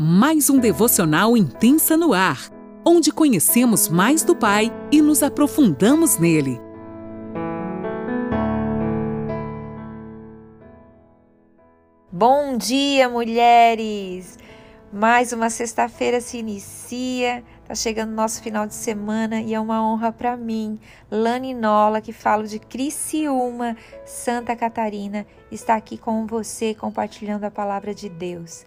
mais um devocional intensa no ar, onde conhecemos mais do Pai e nos aprofundamos nele. Bom dia, mulheres! Mais uma sexta-feira se inicia, tá chegando nosso final de semana e é uma honra para mim, Lani Nola, que falo de Criciúma, Santa Catarina, estar aqui com você compartilhando a palavra de Deus.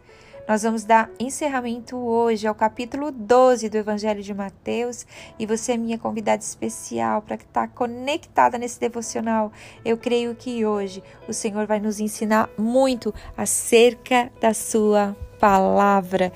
Nós vamos dar encerramento hoje ao capítulo 12 do Evangelho de Mateus e você é minha convidada especial para estar conectada nesse devocional. Eu creio que hoje o Senhor vai nos ensinar muito acerca da sua palavra.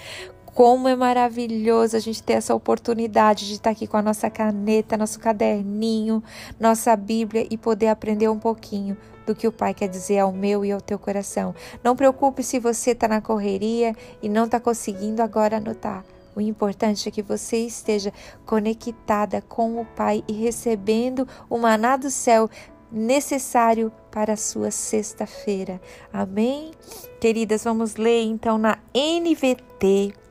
Como é maravilhoso a gente ter essa oportunidade de estar aqui com a nossa caneta, nosso caderninho, nossa Bíblia e poder aprender um pouquinho do que o Pai quer dizer ao meu e ao teu coração. Não preocupe se você está na correria e não está conseguindo agora anotar. O importante é que você esteja conectada com o Pai e recebendo o maná do céu necessário para a sua sexta-feira. Amém? Queridas, vamos ler então na NVT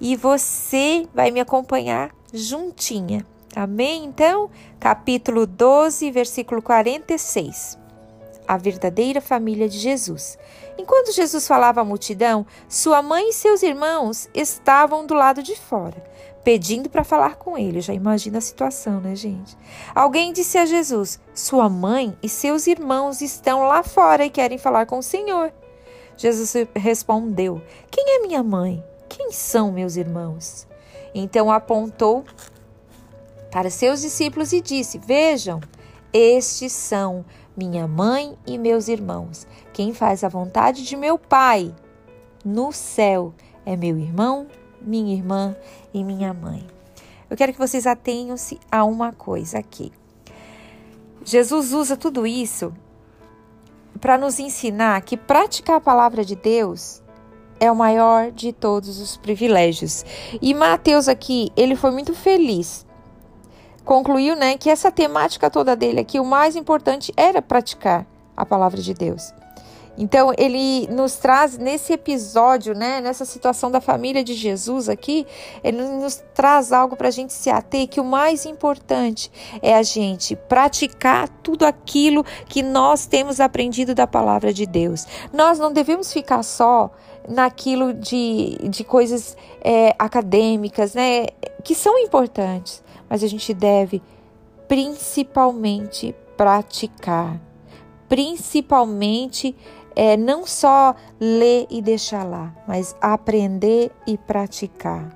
e você vai me acompanhar juntinha. Amém? Então, capítulo 12, versículo 46. A verdadeira família de Jesus. Enquanto Jesus falava à multidão, sua mãe e seus irmãos estavam do lado de fora, pedindo para falar com ele. Já imagina a situação, né, gente? Alguém disse a Jesus: Sua mãe e seus irmãos estão lá fora e querem falar com o Senhor. Jesus respondeu: Quem é minha mãe? Quem são meus irmãos? Então apontou para seus discípulos e disse: Vejam, estes são minha mãe e meus irmãos. Quem faz a vontade de meu Pai no céu é meu irmão, minha irmã e minha mãe. Eu quero que vocês atenham-se a uma coisa aqui. Jesus usa tudo isso para nos ensinar que praticar a palavra de Deus é o maior de todos os privilégios. E Mateus aqui, ele foi muito feliz. Concluiu, né, que essa temática toda dele aqui, o mais importante era praticar a palavra de Deus. Então, ele nos traz nesse episódio, né, nessa situação da família de Jesus aqui, ele nos traz algo para a gente se ater que o mais importante é a gente praticar tudo aquilo que nós temos aprendido da palavra de Deus. Nós não devemos ficar só naquilo de, de coisas é, acadêmicas, né, que são importantes, mas a gente deve principalmente praticar, principalmente é, não só ler e deixar lá, mas aprender e praticar.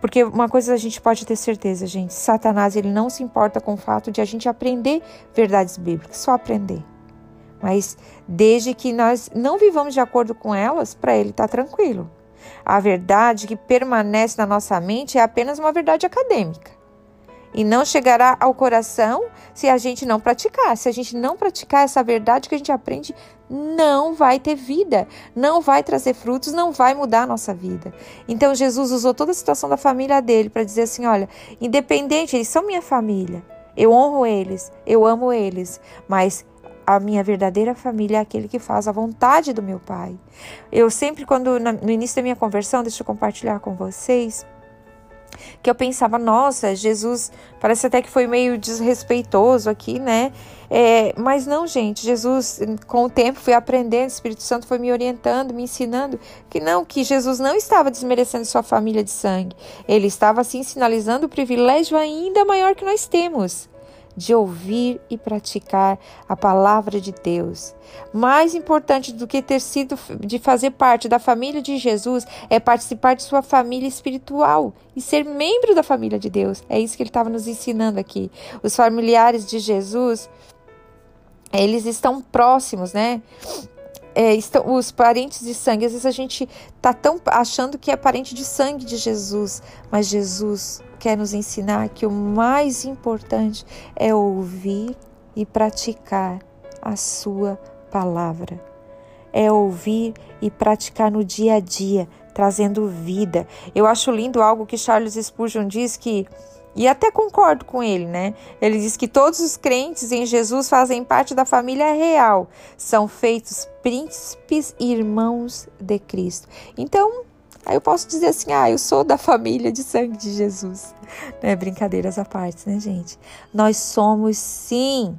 Porque uma coisa a gente pode ter certeza, gente, Satanás ele não se importa com o fato de a gente aprender verdades bíblicas, só aprender. Mas desde que nós não vivamos de acordo com elas, para ele está tranquilo. A verdade que permanece na nossa mente é apenas uma verdade acadêmica. E não chegará ao coração se a gente não praticar. Se a gente não praticar essa verdade que a gente aprende, não vai ter vida, não vai trazer frutos, não vai mudar a nossa vida. Então Jesus usou toda a situação da família dele para dizer assim: olha, independente, eles são minha família, eu honro eles, eu amo eles, mas a minha verdadeira família é aquele que faz a vontade do meu Pai. Eu sempre, quando no início da minha conversão, deixa eu compartilhar com vocês, que eu pensava, nossa, Jesus parece até que foi meio desrespeitoso aqui, né? É, mas não, gente, Jesus, com o tempo, fui aprendendo, o Espírito Santo foi me orientando, me ensinando que não, que Jesus não estava desmerecendo sua família de sangue, ele estava assim sinalizando o privilégio ainda maior que nós temos de ouvir e praticar a palavra de Deus. Mais importante do que ter sido de fazer parte da família de Jesus é participar de sua família espiritual e ser membro da família de Deus. É isso que ele estava nos ensinando aqui. Os familiares de Jesus, eles estão próximos, né? É, estão, os parentes de sangue. Às vezes a gente tá tão achando que é parente de sangue de Jesus, mas Jesus quer nos ensinar que o mais importante é ouvir e praticar a sua palavra. É ouvir e praticar no dia a dia, trazendo vida. Eu acho lindo algo que Charles Spurgeon diz que e até concordo com ele, né? Ele diz que todos os crentes em Jesus fazem parte da família real, são feitos príncipes e irmãos de Cristo. Então, Aí eu posso dizer assim: ah, eu sou da família de sangue de Jesus. Né? Brincadeiras à parte, né, gente? Nós somos sim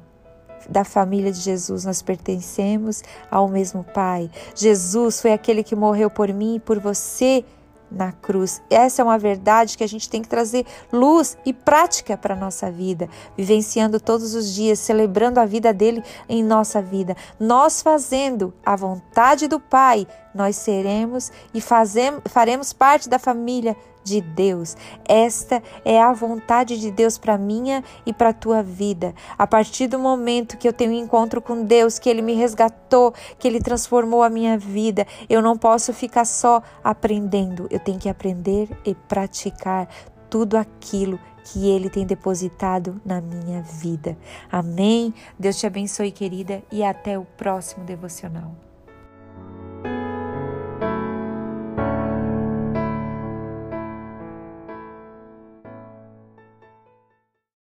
da família de Jesus, nós pertencemos ao mesmo Pai. Jesus foi aquele que morreu por mim e por você na cruz. Essa é uma verdade que a gente tem que trazer luz e prática para a nossa vida, vivenciando todos os dias, celebrando a vida dele em nossa vida. Nós fazendo a vontade do Pai, nós seremos e fazemos, faremos parte da família de Deus. Esta é a vontade de Deus para minha e para tua vida. A partir do momento que eu tenho um encontro com Deus, que ele me resgatou, que ele transformou a minha vida, eu não posso ficar só aprendendo. Eu tenho que aprender e praticar tudo aquilo que Ele tem depositado na minha vida. Amém? Deus te abençoe, querida, e até o próximo devocional.